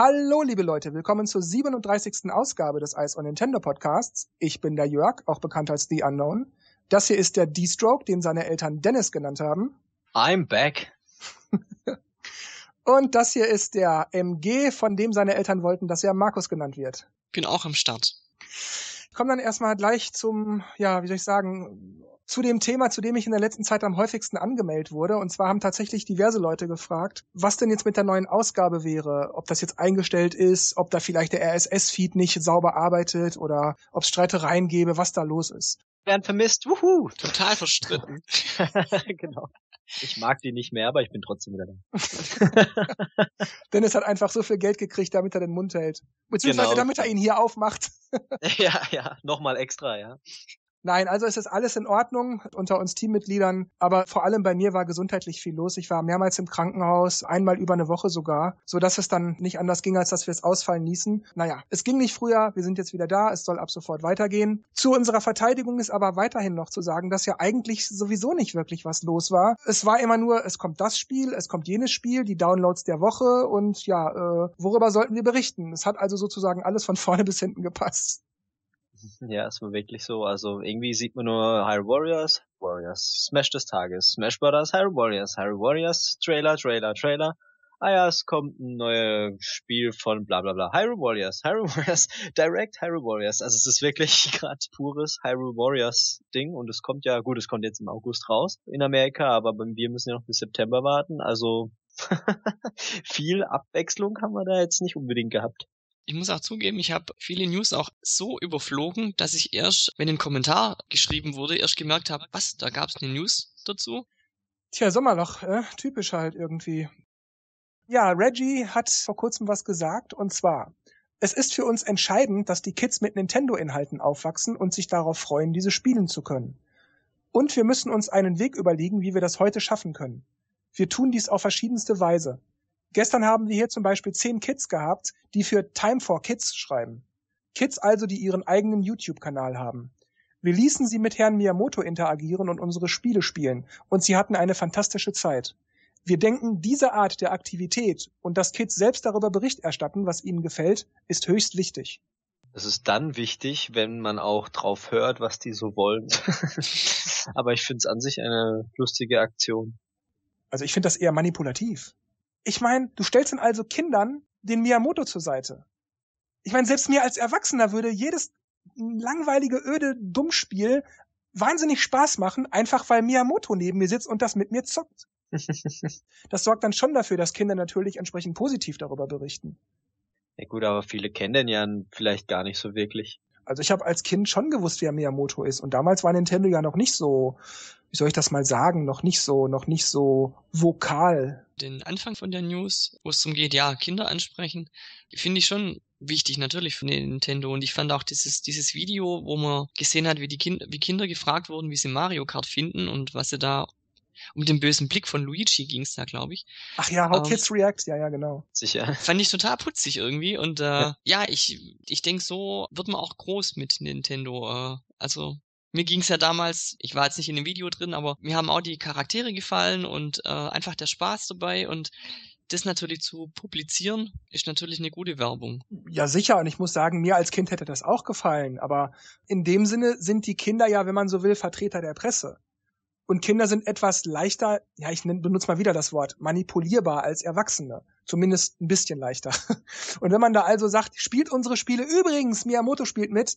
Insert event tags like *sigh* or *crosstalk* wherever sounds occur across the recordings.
Hallo, liebe Leute, willkommen zur 37. Ausgabe des Ice on Nintendo Podcasts. Ich bin der Jörg, auch bekannt als The Unknown. Das hier ist der D-Stroke, den seine Eltern Dennis genannt haben. I'm back. *laughs* Und das hier ist der MG, von dem seine Eltern wollten, dass er Markus genannt wird. Bin auch am Start. Ich komme dann erstmal gleich zum, ja, wie soll ich sagen, zu dem Thema, zu dem ich in der letzten Zeit am häufigsten angemeldet wurde. Und zwar haben tatsächlich diverse Leute gefragt, was denn jetzt mit der neuen Ausgabe wäre, ob das jetzt eingestellt ist, ob da vielleicht der RSS-Feed nicht sauber arbeitet oder ob es Streitereien gäbe, was da los ist. Werden vermisst, wuhu. Total verstritten. *laughs* genau. Ich mag die nicht mehr, aber ich bin trotzdem wieder da. *laughs* Dennis hat einfach so viel Geld gekriegt, damit er den Mund hält. Beziehungsweise Genau. damit er ihn hier aufmacht. *laughs* ja, ja, nochmal extra, ja. Nein, also es ist alles in Ordnung unter uns Teammitgliedern, aber vor allem bei mir war gesundheitlich viel los. Ich war mehrmals im Krankenhaus, einmal über eine Woche sogar, so dass es dann nicht anders ging, als dass wir es ausfallen ließen. Naja, es ging nicht früher, wir sind jetzt wieder da, es soll ab sofort weitergehen. Zu unserer Verteidigung ist aber weiterhin noch zu sagen, dass ja eigentlich sowieso nicht wirklich was los war. Es war immer nur, es kommt das Spiel, es kommt jenes Spiel, die Downloads der Woche und ja, äh, worüber sollten wir berichten? Es hat also sozusagen alles von *laughs* vorne bis hinten gepasst. *laughs* Ja, es war wirklich so. Also irgendwie sieht man nur Hyrule Warriors, Warriors, Smash des Tages, Smash Brothers, Hyrule Warriors, Hyrule Warriors, Trailer, Trailer, Trailer. Ah ja, es kommt ein neues Spiel von bla bla bla. Hyrule Warriors, Hyrule Warriors, *laughs* Direct Hyrule Warriors. Also es ist wirklich *laughs* gerade pures Hyrule Warriors Ding und es kommt ja, gut, es kommt jetzt im August raus in Amerika, aber wir müssen ja noch bis September warten. Also viel Abwechslung haben wir da jetzt nicht unbedingt gehabt. Ich muss auch zugeben, ich habe viele News auch so überflogen, dass ich erst, wenn ein Kommentar geschrieben wurde, erst gemerkt habe, was, da gab es eine News dazu. Tja, Sommerloch, äh, typisch halt irgendwie. Ja, Reggie hat vor kurzem was gesagt, und zwar, es ist für uns entscheidend, dass die Kids mit Nintendo-Inhalten aufwachsen und sich darauf freuen, diese spielen zu können. Und wir müssen uns einen Weg überlegen, wie wir das heute schaffen können. Wir tun dies auf verschiedenste Weise. Gestern haben wir hier zum Beispiel zehn Kids gehabt, die für Time for Kids schreiben. Kids also, die ihren eigenen YouTube-Kanal haben. Wir ließen sie mit Herrn Miyamoto interagieren und unsere Spiele spielen, und sie hatten eine fantastische Zeit. Wir denken, diese Art der Aktivität und dass Kids selbst darüber Bericht erstatten, was ihnen gefällt, ist höchst wichtig. Es ist dann wichtig, wenn man auch drauf hört, was die so wollen. *laughs* Aber ich finde es an sich eine lustige Aktion. Also ich finde das eher manipulativ. Ich meine, du stellst dann also Kindern den Miyamoto zur Seite. Ich meine, selbst mir als Erwachsener würde jedes langweilige, öde Dummspiel wahnsinnig Spaß machen, einfach weil Miyamoto neben mir sitzt und das mit mir zockt. *laughs* Das sorgt dann schon dafür, dass Kinder natürlich entsprechend positiv darüber berichten. ja gut, aber viele kennen den ja vielleicht gar nicht so wirklich. Also ich habe als Kind schon gewusst, wer Miyamoto ist. Und damals war Nintendo ja noch nicht so, wie soll ich das mal sagen, noch nicht so, noch nicht so vokal. Den Anfang von der News, wo es darum geht, ja, Kinder ansprechen, finde ich schon wichtig, natürlich von Nintendo. Und ich fand auch dieses, dieses Video, wo man gesehen hat, wie die Kinder, wie Kinder gefragt wurden, wie sie Mario Kart finden und was sie da um den bösen Blick von Luigi ging's da, glaube ich. Ach ja, How Ähm. Kids React, ja, ja, genau. Sicher. Fand ich total putzig irgendwie. Und äh, ja, ich, ich denke, so wird man auch groß mit Nintendo. Äh, also mir ging's ja damals, ich war jetzt nicht in dem Video drin, aber mir haben auch die Charaktere gefallen und äh, einfach der Spaß dabei und das natürlich zu publizieren, ist natürlich eine gute Werbung. Ja, sicher. Und ich muss sagen, mir als Kind hätte das auch gefallen. Aber in dem Sinne sind die Kinder ja, wenn man so will, Vertreter der Presse. Und Kinder sind etwas leichter, ja, ich benutze mal wieder das Wort, manipulierbar als Erwachsene. Zumindest ein bisschen leichter. *laughs* Und wenn man da also sagt, spielt unsere Spiele übrigens, Miyamoto spielt mit,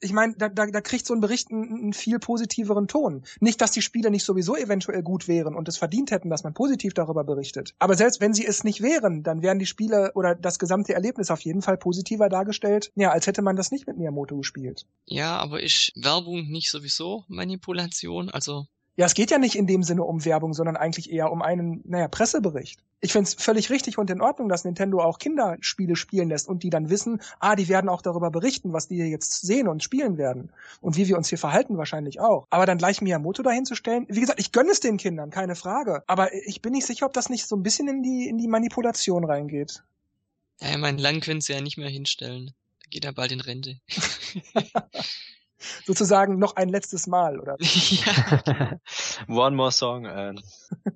ich meine, da, da, da kriegt so ein Bericht einen, einen viel positiveren Ton. Nicht, dass die Spiele nicht sowieso eventuell gut wären und es verdient hätten, dass man positiv darüber berichtet. Aber selbst wenn sie es nicht wären, dann wären die Spiele oder das gesamte Erlebnis auf jeden Fall positiver dargestellt, ja, als hätte man das nicht mit Miyamoto gespielt. Ja, aber ist Werbung nicht sowieso Manipulation? Also Ja, es geht ja nicht in dem Sinne um Werbung, sondern eigentlich eher um einen, naja, Pressebericht. Ich find's völlig richtig und in Ordnung, dass Nintendo auch Kinderspiele spielen lässt und die dann wissen, ah, die werden auch darüber berichten, was die jetzt sehen und spielen werden. Und wie wir uns hier verhalten wahrscheinlich auch. Aber dann gleich Miyamoto dahinzustellen, wie gesagt, ich gönne es den Kindern, keine Frage. Aber ich bin nicht sicher, ob das nicht so ein bisschen in die, in die Manipulation reingeht. Ja, ich meine, lang können sie ja nicht mehr hinstellen. Da geht er bald in Rente. *laughs* *laughs* Sozusagen noch ein letztes Mal, oder? *laughs* ja. One more song. And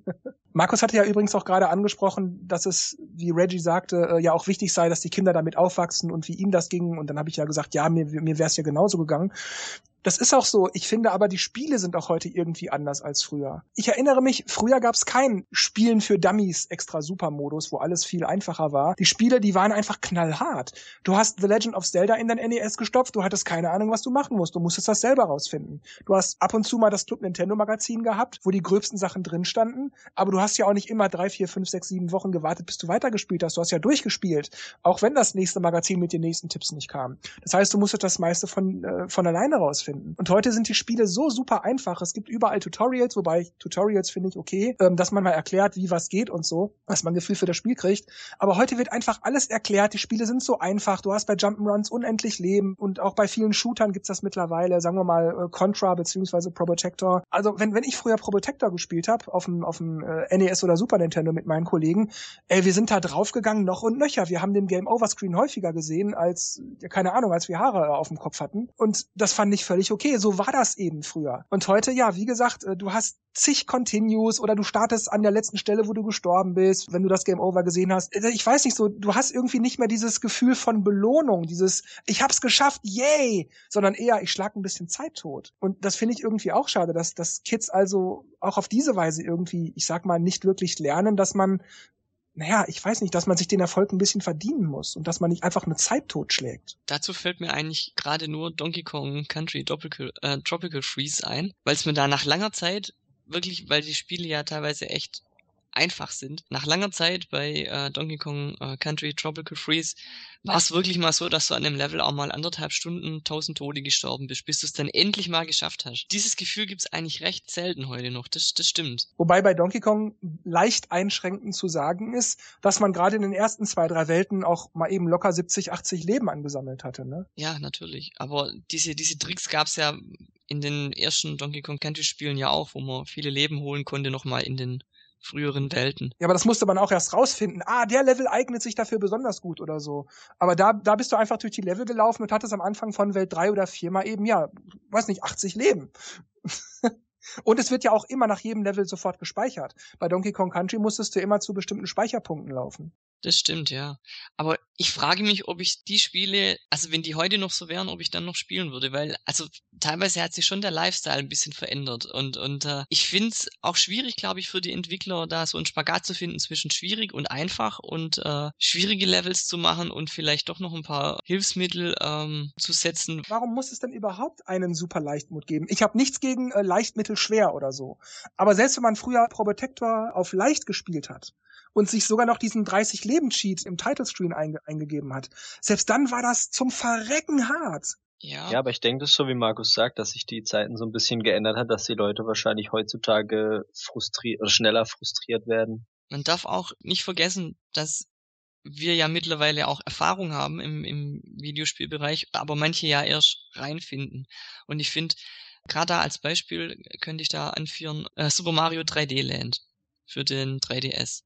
*laughs* Markus hatte ja übrigens auch gerade angesprochen, dass es, wie Reggie sagte, äh, ja auch wichtig sei, dass die Kinder damit aufwachsen und wie ihm das ging. Und dann habe ich ja gesagt, ja, mir, mir wäre es ja genauso gegangen. Das ist auch so. Ich finde aber, die Spiele sind auch heute irgendwie anders als früher. Ich erinnere mich, früher gab es kein Spielen für Dummies extra Supermodus, wo alles viel einfacher war. Die Spiele, die waren einfach knallhart. Du hast The Legend of Zelda in dein NES gestopft, du hattest keine Ahnung, was du machen musst. Du musstest das selber rausfinden. Du hast ab und zu mal das Club Nintendo Magazin gehabt, wo die gröbsten Sachen drin standen, aber du hast ja auch nicht immer drei, vier, fünf, sechs, sieben Wochen gewartet, bis du weitergespielt hast. Du hast ja durchgespielt, auch wenn das nächste Magazin mit den nächsten Tipps nicht kam. Das heißt, du musstest das meiste von, äh, von alleine rausfinden finden. Und heute sind die Spiele so super einfach. Es gibt überall Tutorials, wobei Tutorials finde ich okay, ähm, dass man mal erklärt, wie was geht und so, dass man ein Gefühl für das Spiel kriegt. Aber heute wird einfach alles erklärt. Die Spiele sind so einfach. Du hast bei Jump'n'Runs unendlich Leben und auch bei vielen Shootern gibt's das mittlerweile, sagen wir mal äh, Contra beziehungsweise Probotector. Also wenn, wenn ich früher Probotector gespielt habe, auf dem, auf dem äh, NES oder Super Nintendo mit meinen Kollegen, ey, wir sind da draufgegangen noch und nöcher. Wir haben den Game Over Screen häufiger gesehen als, ja, keine Ahnung, als wir Haare auf dem Kopf hatten. Und das fand ich völlig völlig okay. So war das eben früher. Und heute, ja, wie gesagt, äh, du hast zig Continues oder du startest an der letzten Stelle, wo du gestorben bist, wenn du das Game Over gesehen hast. Äh, ich weiß nicht so, du hast irgendwie nicht mehr dieses Gefühl von Belohnung, dieses ich hab's geschafft, yay, sondern eher ich schlag ein bisschen Zeit tot. Und das finde ich irgendwie auch schade, dass, dass Kids also auch auf diese Weise irgendwie, ich sag mal, nicht wirklich lernen, dass man naja, ich weiß nicht, dass man sich den Erfolg ein bisschen verdienen muss und dass man nicht einfach eine Zeit totschlägt. Dazu fällt mir eigentlich gerade nur Donkey Kong Country Tropical, äh, Tropical Freeze ein, weil es mir da nach langer Zeit wirklich, weil die Spiele ja teilweise echt einfach sind. Nach langer Zeit bei äh, Donkey Kong äh, Country Tropical Freeze war es wirklich mal so, dass du an dem Level auch mal anderthalb Stunden tausend Tode gestorben bist, bis du es dann endlich mal geschafft hast. Dieses Gefühl gibt's eigentlich recht selten heute noch. Das, das stimmt. Wobei bei Donkey Kong leicht einschränkend zu sagen ist, dass man gerade in den ersten zwei, drei Welten auch mal eben locker 70, 80 Leben angesammelt hatte, ne? Ja, natürlich. Aber diese, diese Tricks gab's ja in den ersten Donkey Kong Country Spielen ja auch, wo man viele Leben holen konnte, nochmal in den früheren Welten. Ja, aber das musste man auch erst rausfinden. Ah, der Level eignet sich dafür besonders gut oder so. Aber da, da bist du einfach durch die Level gelaufen und hattest am Anfang von Welt drei oder vier mal eben, ja, weiß nicht, 80 Leben. *laughs* und es wird ja auch immer nach jedem Level sofort gespeichert. Bei Donkey Kong Country musstest du immer zu bestimmten Speicherpunkten laufen. Das stimmt, ja. Aber ich frage mich, ob ich die Spiele, also wenn die heute noch so wären, ob ich dann noch spielen würde, weil, also teilweise hat sich schon der Lifestyle ein bisschen verändert und, und äh, ich finde es auch schwierig, glaube ich, für die Entwickler, da so einen Spagat zu finden zwischen schwierig und einfach und äh, schwierige Levels zu machen und vielleicht doch noch ein paar Hilfsmittel ähm, zu setzen. Warum muss es denn überhaupt einen super Leichtmod geben? Ich habe nichts gegen äh, Leichtmittel schwer oder so. Aber selbst wenn man früher Probotector auf leicht gespielt hat, und sich sogar noch diesen 30 Leben Cheat im Titlescreen einge eingegeben hat. Selbst dann war das zum Verrecken hart. Ja. ja, aber ich denke, das ist so wie Markus sagt, dass sich die Zeiten so ein bisschen geändert hat, dass die Leute wahrscheinlich heutzutage frustriert oder schneller frustriert werden. Man darf auch nicht vergessen, dass wir ja mittlerweile auch Erfahrung haben im, im Videospielbereich, aber manche ja erst reinfinden. Und ich finde, gerade da als Beispiel könnte ich da anführen, äh, Super Mario 3D Land für den 3DS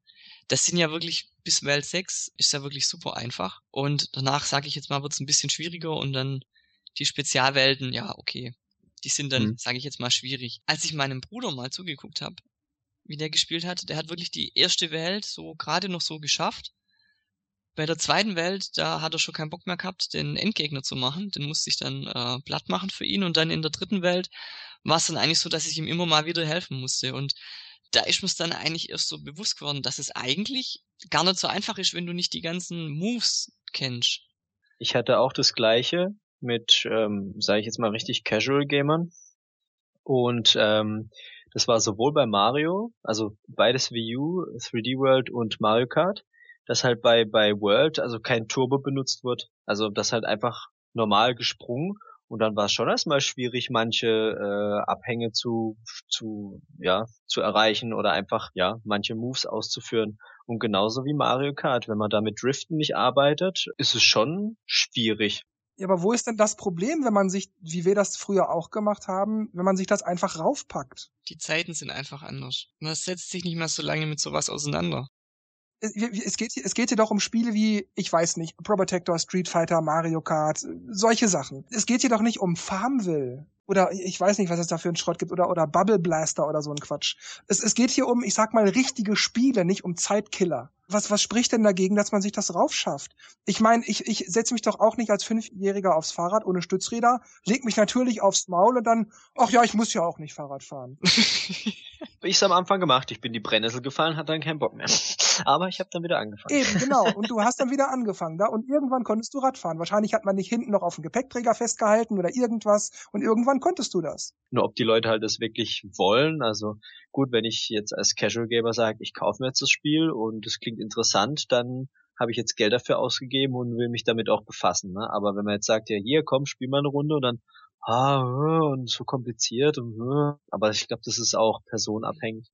das sind ja wirklich bis Welt 6 ist ja wirklich super einfach. Und danach, sage ich jetzt mal, wird es ein bisschen schwieriger und dann die Spezialwelten, ja, okay. Die sind dann, mhm. sage ich jetzt mal, schwierig. Als ich meinem Bruder mal zugeguckt habe, wie der gespielt hat, der hat wirklich die erste Welt so gerade noch so geschafft. Bei der zweiten Welt, da hat er schon keinen Bock mehr gehabt, den Endgegner zu machen. Den musste ich dann äh, platt machen für ihn. Und dann in der dritten Welt war es dann eigentlich so, dass ich ihm immer mal wieder helfen musste. Und da ist mir dann eigentlich erst so bewusst geworden, dass es eigentlich gar nicht so einfach ist, wenn du nicht die ganzen Moves kennst. Ich hatte auch das gleiche mit, ähm, sage ich jetzt mal richtig Casual Gamern. Und ähm, das war sowohl bei Mario, also beides Wii U, 3D World und Mario Kart, dass halt bei bei World also kein Turbo benutzt wird, also das halt einfach normal gesprungen und dann war es schon erstmal schwierig, manche äh, Abhänge zu, zu, ja, zu erreichen oder einfach, ja, manche Moves auszuführen. Und genauso wie Mario Kart, wenn man da mit Driften nicht arbeitet, ist es schon schwierig. Ja, aber wo ist denn das Problem, wenn man sich, wie wir das früher auch gemacht haben, wenn man sich das einfach raufpackt? Die Zeiten sind einfach anders. Man setzt sich nicht mehr so lange mit sowas auseinander es geht, es geht hier doch um Spiele wie, ich weiß nicht, Probotector, Street Fighter, Mario Kart, solche Sachen. Es geht hier doch nicht um Farmville. Oder ich weiß nicht, was es da für einen Schrott gibt, oder, oder Bubble Blaster oder so ein Quatsch. Es, es geht hier um, ich sag mal, richtige Spiele, nicht um Zeitkiller. Was, was spricht denn dagegen, dass man sich das raufschafft? Ich meine, ich, ich setze mich doch auch nicht als Fünfjähriger aufs Fahrrad ohne Stützräder, leg mich natürlich aufs Maul und dann, ach ja, ich muss ja auch nicht Fahrrad fahren. *laughs* ich am Anfang gemacht. Ich bin die Brennnessel gefallen, hatte dann keinen Bock mehr. Aber ich habe dann wieder angefangen. Eben, genau. *laughs* Und du hast dann wieder angefangen da und irgendwann konntest du Radfahren. Wahrscheinlich hat man nicht hinten noch auf dem Gepäckträger festgehalten oder irgendwas und irgendwann konntest du das. Nur ob die Leute halt das wirklich wollen. Also gut, wenn ich jetzt als Casual Gamer sage, ich kaufe mir jetzt das Spiel und es klingt interessant, dann habe ich jetzt Geld dafür ausgegeben und will mich damit auch befassen. Ne? Aber wenn man jetzt sagt, ja hier, komm, spiel mal eine Runde und dann ah, und so kompliziert und äh, aber ich glaube, das ist auch personabhängig.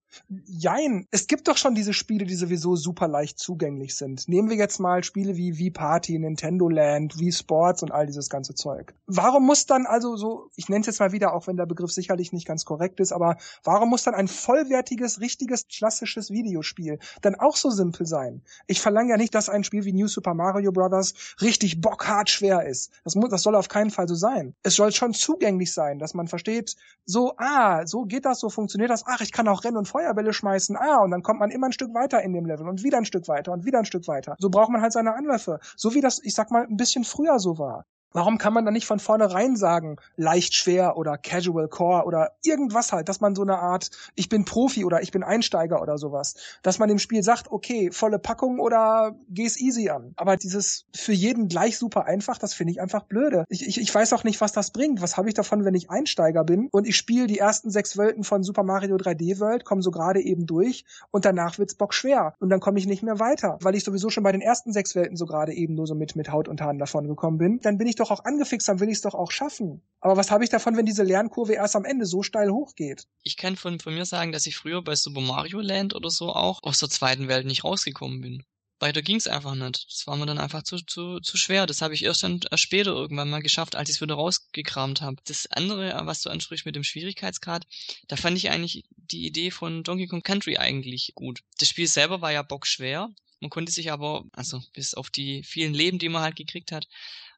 Jein, es gibt doch schon diese Spiele, die sowieso super leicht zugänglich sind. Nehmen wir jetzt mal Spiele wie Wii Party, Nintendo Land, Wii Sports und all dieses ganze Zeug. Warum muss dann also so, ich nenne es jetzt mal wieder, auch wenn der Begriff sicherlich nicht ganz korrekt ist, aber warum muss dann ein vollwertiges, richtiges, klassisches Videospiel dann auch so simpel sein? Ich verlange ja nicht, dass ein Spiel wie New Super Mario Bros. richtig bockhart schwer ist. Das, muss, das soll auf keinen Fall so sein. Es soll schon zugänglich sein, dass man versteht, so, ah, so geht das, so funktioniert das, ach, ich kann auch Rennen und Feuerbälle schmeißen, ah, und dann kommt man immer ein Stück weiter in dem Level und wieder ein Stück weiter und wieder ein Stück weiter. So braucht man halt seine Anläufe. So wie das, ich sag mal, ein bisschen früher so war. Warum kann man da nicht von vornherein sagen, leicht schwer oder Casual Core oder irgendwas halt, dass man so eine Art, ich bin Profi oder ich bin Einsteiger oder sowas, dass man dem Spiel sagt, okay, volle Packung oder geh's easy an. Aber dieses für jeden gleich super einfach, das finde ich einfach blöde. Ich, ich, ich weiß auch nicht, was das bringt. Was habe ich davon, wenn ich Einsteiger bin und ich spiele die ersten sechs Welten von Super Mario 3D World, komme so gerade eben durch und danach wird's bock schwer und dann komme ich nicht mehr weiter, weil ich sowieso schon bei den ersten sechs Welten so gerade eben nur so mit, mit Haut und Haaren davon gekommen bin. Dann bin ich doch doch auch angefixt, dann will ich es doch auch schaffen. Aber was habe ich davon, wenn diese Lernkurve erst am Ende so steil hochgeht? Ich kann von, von mir sagen, dass ich früher bei Super Mario Land oder so auch aus der zweiten Welt nicht rausgekommen bin. Weiter ging's einfach nicht. Das war mir dann einfach zu, zu, zu schwer. Das habe ich erst dann äh, später irgendwann mal geschafft, als ich es wieder rausgekramt habe. Das andere, was du ansprichst mit dem Schwierigkeitsgrad, da fand ich eigentlich die Idee von Donkey Kong Country eigentlich gut. Das Spiel selber war ja bockschwer. Man konnte sich aber, also bis auf die vielen Leben, die man halt gekriegt hat,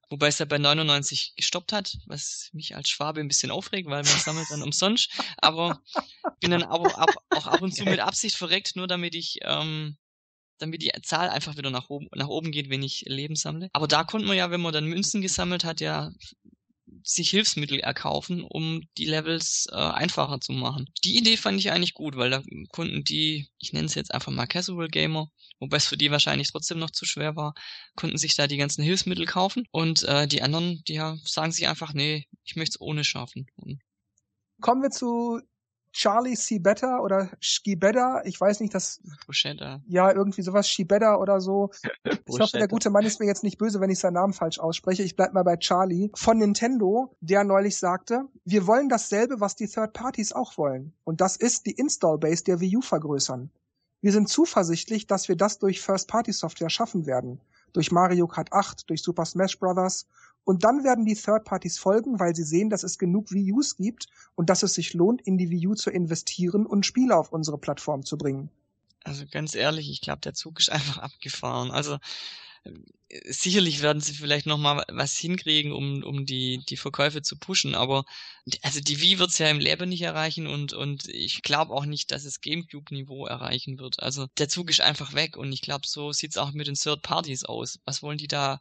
Wobei es ja bei 99 gestoppt hat, was mich als Schwabe ein bisschen aufregt, weil man sammelt dann umsonst. Aber bin dann aber ab, auch ab und zu mit Absicht verreckt, nur damit ich, ähm, damit die Zahl einfach wieder nach oben, nach oben geht, wenn ich Leben sammle. Aber da konnte man ja, wenn man dann Münzen gesammelt hat, ja sich Hilfsmittel erkaufen, um die Levels äh, einfacher zu machen. Die Idee fand ich eigentlich gut, weil da konnten die, ich nenne es jetzt einfach mal Casual Gamer, wobei es für die wahrscheinlich trotzdem noch zu schwer war, konnten sich da die ganzen Hilfsmittel kaufen und äh, die anderen, die ja, sagen sich einfach, nee, ich möchte es ohne schaffen. Und Kommen wir zu Charlie. Better oder Schibeda, ich weiß nicht, das. Bruschetta. Ja, irgendwie sowas, Schibeda oder so. ich hoffe, der gute Mann ist mir jetzt nicht böse, wenn ich seinen Namen falsch ausspreche. Ich bleib mal bei Charlie von Nintendo, der neulich sagte, wir wollen dasselbe, was die Third Parties auch wollen. Und das ist die Install Base der Wii U vergrößern. Wir sind zuversichtlich, dass wir das durch First-Party-Software schaffen werden. Durch Mario Kart 8, durch Super Smash Bros. Und dann werden die Third Parties folgen, weil sie sehen, dass es genug Wii Us gibt und dass es sich lohnt, in die Wii U zu investieren und Spiele auf unsere Plattform zu bringen. Also ganz ehrlich, ich glaube, der Zug ist *laughs* einfach abgefahren. Also sicherlich werden sie vielleicht noch mal was hinkriegen, um, um die, die Verkäufe zu pushen, aber also die Wii wird's ja im Leben nicht erreichen und, und ich glaube auch nicht, dass es Gamecube-Niveau erreichen wird. Also der Zug ist einfach weg und ich glaube, so sieht's auch mit den Third Parties aus. Was wollen die da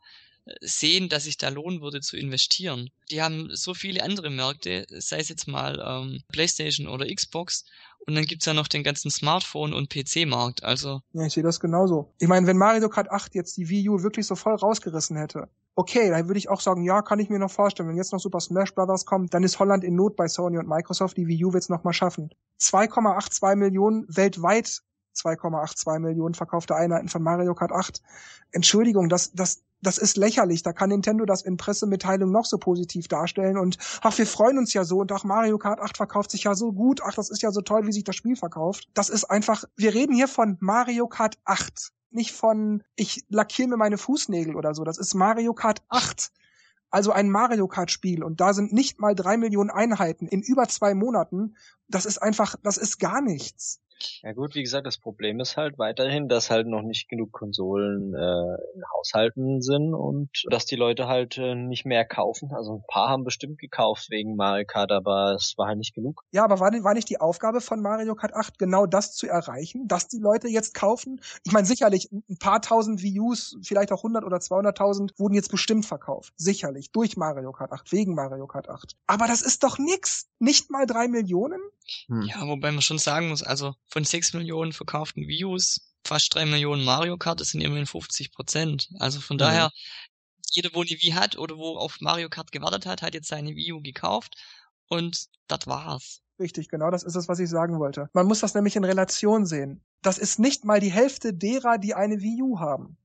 sehen, dass sich da lohnen würde zu investieren. Die haben so viele andere Märkte, sei es jetzt mal ähm, PlayStation oder Xbox. Und dann gibt's ja noch den ganzen Smartphone- und PC-Markt. Also. Ja, ich sehe das genauso. Ich meine, wenn Mario Kart 8 jetzt die Wii U wirklich so voll rausgerissen hätte, okay, dann würde ich auch sagen, ja, kann ich mir noch vorstellen. Wenn jetzt noch Super Smash Brothers kommt, dann ist Holland in Not bei Sony und Microsoft. Die Wii U wird's noch mal schaffen. 2,82 Millionen weltweit 2,82 Millionen verkaufte Einheiten von Mario Kart 8. Entschuldigung, das, das, das ist lächerlich. Da kann Nintendo das in Pressemitteilung noch so positiv darstellen und ach, wir freuen uns ja so und ach, Mario Kart 8 verkauft sich ja so gut. Ach, das ist ja so toll, wie sich das Spiel verkauft. Das ist einfach, wir reden hier von Mario Kart 8. Nicht von, ich lackiere mir meine Fußnägel oder so. Das ist Mario Kart 8. Also ein Mario Kart Spiel und da sind nicht mal drei Millionen Einheiten in über zwei Monaten. Das ist einfach, das ist gar nichts. Ja gut, wie gesagt, das Problem ist halt weiterhin, dass halt noch nicht genug Konsolen äh, in Haushalten sind und dass die Leute halt äh, nicht mehr kaufen. Also ein paar haben bestimmt gekauft wegen Mario Kart, aber es war halt nicht genug. Ja, aber war, war nicht die Aufgabe von Mario Kart 8 genau das zu erreichen, dass die Leute jetzt kaufen? Ich meine, sicherlich ein paar tausend Us, vielleicht auch 100 oder 200.000 wurden jetzt bestimmt verkauft. Sicherlich. Durch Mario Kart 8, wegen Mario Kart 8. Aber das ist doch nix. Nicht mal drei Millionen? Hm. Ja, wobei man schon sagen muss, also von sechs Millionen verkauften Wii Us, fast drei Millionen Mario Kart, das sind immerhin 50 Prozent. Also von mhm. daher, jeder, wo eine Wii hat oder wo auf Mario Kart gewartet hat, hat jetzt seine Wii U gekauft und das war's. Richtig, genau das ist es, was ich sagen wollte. Man muss das nämlich in Relation sehen. Das ist nicht mal die Hälfte derer, die eine Wii U haben.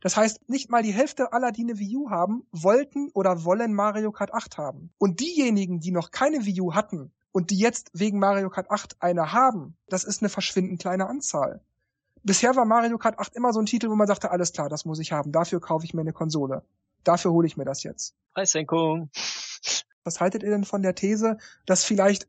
Das heißt, nicht mal die Hälfte aller, die eine Wii U haben, wollten oder wollen Mario Kart 8 haben. Und diejenigen, die noch keine Wii U hatten und die jetzt wegen Mario Kart 8 eine haben, das ist eine verschwindend kleine Anzahl. Bisher war Mario Kart 8 immer so ein Titel, wo man sagte, alles klar, das muss ich haben, dafür kaufe ich mir eine Konsole. Dafür hole ich mir das jetzt. Preissenkung. Was haltet ihr denn von der These, dass vielleicht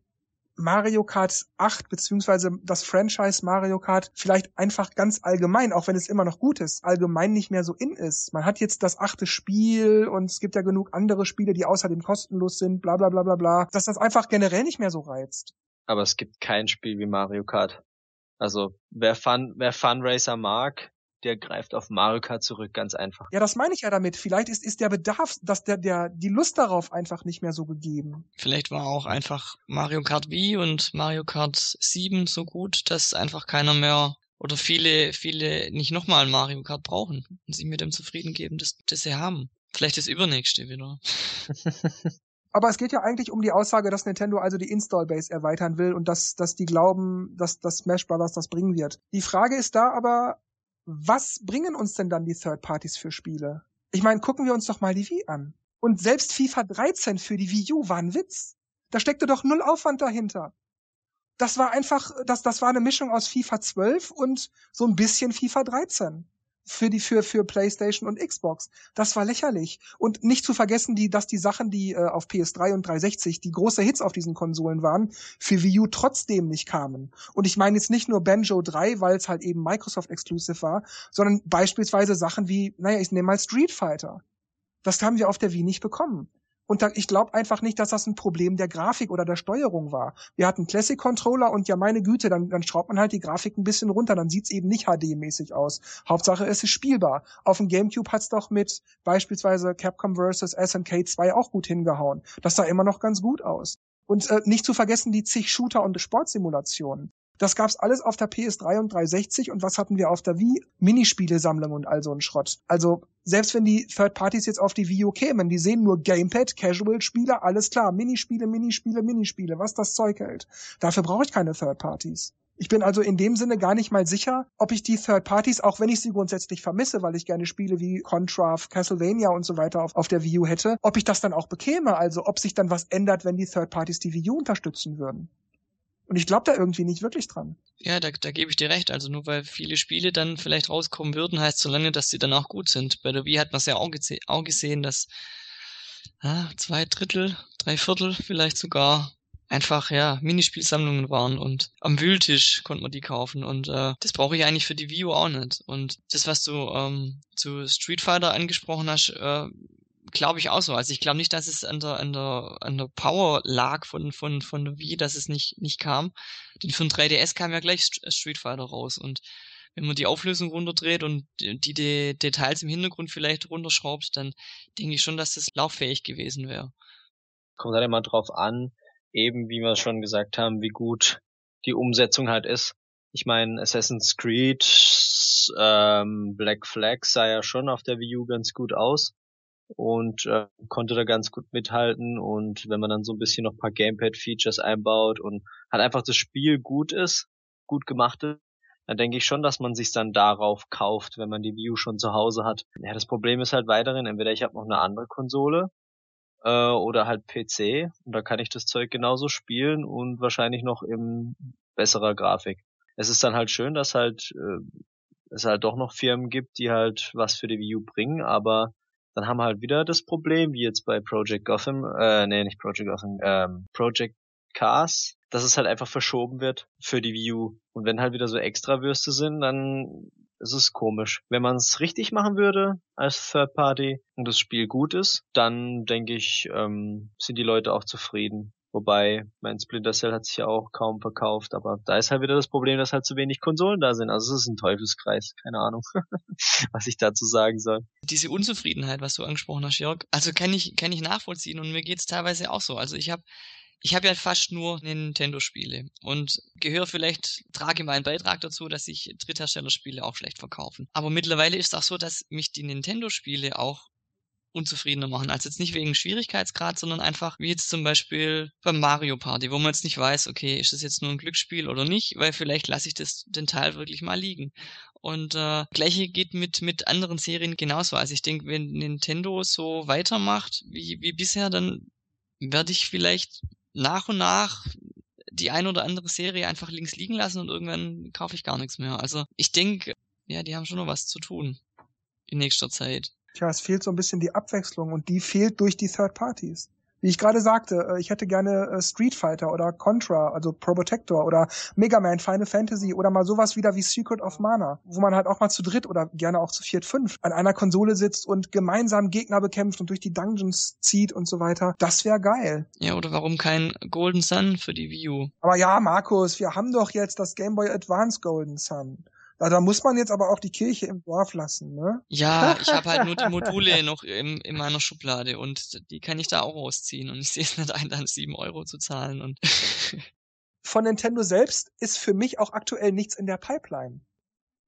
Mario Kart 8 beziehungsweise das Franchise Mario Kart vielleicht einfach ganz allgemein, auch wenn es immer noch gut ist, allgemein nicht mehr so in ist. Man hat jetzt das achte Spiel und es gibt ja genug andere Spiele, die außerdem kostenlos sind, bla bla bla bla bla, dass das einfach generell nicht mehr so reizt. Aber es gibt kein Spiel wie Mario Kart. Also wer Fun, wer Funracer mag, der greift auf Mario Kart zurück, ganz einfach. Ja, das meine ich ja damit. Vielleicht ist, ist der Bedarf, dass der, der, die Lust darauf einfach nicht mehr so gegeben. Vielleicht war auch einfach Mario Kart Wii und Mario Kart 7 so gut, dass einfach keiner mehr oder viele, viele nicht nochmal Mario Kart brauchen und sie mit dem zufrieden geben, dass, dass sie haben. Vielleicht das übernächste wieder. *laughs* Aber es geht ja eigentlich um die Aussage, dass Nintendo also die Install-Base erweitern will und dass, dass die glauben, dass das Smash Brothers das bringen wird. Die Frage ist da aber, was bringen uns denn dann die Third Parties für Spiele? Ich meine, gucken wir uns doch mal die Wii an. Und selbst FIFA 13 für die Wii U war ein Witz. Da steckte doch null Aufwand dahinter. Das war einfach, das, das war eine Mischung aus FIFA 12 und so ein bisschen FIFA 13 für die für für PlayStation und Xbox. Das war lächerlich und nicht zu vergessen, die dass die Sachen, die äh, auf PS3 und 360 die große Hits auf diesen Konsolen waren, für Wii U trotzdem nicht kamen. Und ich meine jetzt nicht nur Banjo 3, weil es halt eben Microsoft Exclusive war, sondern beispielsweise Sachen wie, naja, ich nehme mal Street Fighter. Das haben wir auf der Wii nicht bekommen. Und da, ich glaube einfach nicht, dass das ein Problem der Grafik oder der Steuerung war. Wir hatten Classic Controller und ja, meine Güte, dann, dann schraubt man halt die Grafik ein bisschen runter, dann sieht's eben nicht HD-mäßig aus. Hauptsache, es ist spielbar. Auf dem GameCube hat's doch mit beispielsweise Capcom vs. SNK 2 auch gut hingehauen. Das sah immer noch ganz gut aus. Und äh, nicht zu vergessen die zig Shooter und Sportsimulationen. Das gab's alles auf der PS3 und 360 und was hatten wir auf der Wii? Minispielesammlung und all so ein Schrott. Also selbst wenn die Third Parties jetzt auf die Wii U kämen, die sehen nur Gamepad, Casual-Spiele, alles klar, Minispiele, Minispiele, Minispiele, was das Zeug hält. Dafür brauche ich keine Third Parties. Ich bin also in dem Sinne gar nicht mal sicher, ob ich die Third Parties, auch wenn ich sie grundsätzlich vermisse, weil ich gerne Spiele wie Contra, Castlevania und so weiter auf, auf der Wii U hätte, ob ich das dann auch bekäme, also ob sich dann was ändert, wenn die Third Parties die Wii U unterstützen würden. Und ich glaube da irgendwie nicht wirklich dran. Ja, da, da gebe ich dir recht. Also nur weil viele Spiele dann vielleicht rauskommen würden, heißt so lange, dass sie dann auch gut sind. Bei der Wii hat man es ja auch, gese auch gesehen, dass ah, zwei Drittel, drei Viertel vielleicht sogar einfach ja Minispielsammlungen waren und am Wühltisch konnte man die kaufen und äh, das brauche ich eigentlich für die Wii U auch nicht. Und das, was du ähm, zu Street Fighter angesprochen hast, äh, glaube ich auch so. Also ich glaube nicht, dass es an der, an der, an der Power lag von, von, von Wii, dass es nicht, nicht kam. Denn für ein 3DS kam ja gleich Street Fighter raus und wenn man die Auflösung runterdreht und die, die Details im Hintergrund vielleicht runterschraubt, dann denke ich schon, dass das lauffähig gewesen wäre. Kommt halt immer drauf an, eben wie wir schon gesagt haben, wie gut die Umsetzung halt ist. Ich meine, Assassin's Creed, ähm, Black Flag sah ja schon auf der Wii U ganz gut aus und äh, konnte da ganz gut mithalten und wenn man dann so ein bisschen noch ein paar Gamepad-Features einbaut und halt einfach das Spiel gut ist, gut gemacht ist, dann denke ich schon, dass man sich dann darauf kauft, wenn man die View schon zu Hause hat. Ja, das Problem ist halt weiterhin, entweder ich habe noch eine andere Konsole äh, oder halt PC und da kann ich das Zeug genauso spielen und wahrscheinlich noch in besserer Grafik. Es ist dann halt schön, dass halt äh, es halt doch noch Firmen gibt, die halt was für die U bringen, aber dann haben wir halt wieder das Problem, wie jetzt bei Project Gotham, äh, nee, nicht Project Gotham, ähm, Project Cars, dass es halt einfach verschoben wird für die U. Und wenn halt wieder so Extrawürste sind, dann ist es komisch. Wenn man es richtig machen würde als Third Party und das Spiel gut ist, dann denke ich, ähm, sind die Leute auch zufrieden. Wobei, mein Splinter Cell hat sich ja auch kaum verkauft, aber da ist halt wieder das Problem, dass halt zu wenig Konsolen da sind. Also es ist ein Teufelskreis, keine Ahnung, *laughs* was ich dazu sagen soll. Diese Unzufriedenheit, was du angesprochen hast, Jörg, also kann ich, kann ich nachvollziehen und mir geht's teilweise auch so. Also ich habe ich habe ja fast nur Nintendo-Spiele und gehöre vielleicht, trage meinen Beitrag dazu, dass sich Drittherstellerspiele auch schlecht verkaufen. Aber mittlerweile ist es auch so, dass mich die Nintendo-Spiele auch unzufriedener machen. Also jetzt nicht wegen Schwierigkeitsgrad, sondern einfach wie jetzt zum Beispiel beim Mario Party, wo man jetzt nicht weiß, okay, ist das jetzt nur ein Glücksspiel oder nicht, weil vielleicht lasse ich das den Teil wirklich mal liegen. Und äh, gleiche geht mit mit anderen Serien genauso. Also ich denke, wenn Nintendo so weitermacht wie wie bisher, dann werde ich vielleicht nach und nach die ein oder andere Serie einfach links liegen lassen und irgendwann kaufe ich gar nichts mehr. Also ich denke, ja, die haben schon noch was zu tun in nächster Zeit. Tja, es fehlt so ein bisschen die Abwechslung und die fehlt durch die Third Parties. Wie ich gerade sagte, äh, ich hätte gerne äh, Street Fighter oder Contra, also Probotector oder Mega Man Final Fantasy oder mal sowas wieder wie Secret of Mana, wo man halt auch mal zu dritt oder gerne auch zu viert, fünf an einer Konsole sitzt und gemeinsam Gegner bekämpft und durch die Dungeons zieht und so weiter. Das wäre geil. Ja, oder warum kein Golden Sun für die Wii U? Aber ja, Markus, wir haben doch jetzt das Game Boy Advance Golden Sun. Da, da muss man jetzt aber auch die Kirche im Dorf lassen, ne? Ja, ich habe halt nur die *laughs* Module noch im, in meiner Schublade und die kann ich da auch rausziehen und ich sehe es nicht ein, dann sieben Euro zu zahlen und *laughs* Von Nintendo selbst ist für mich auch aktuell nichts in der Pipeline.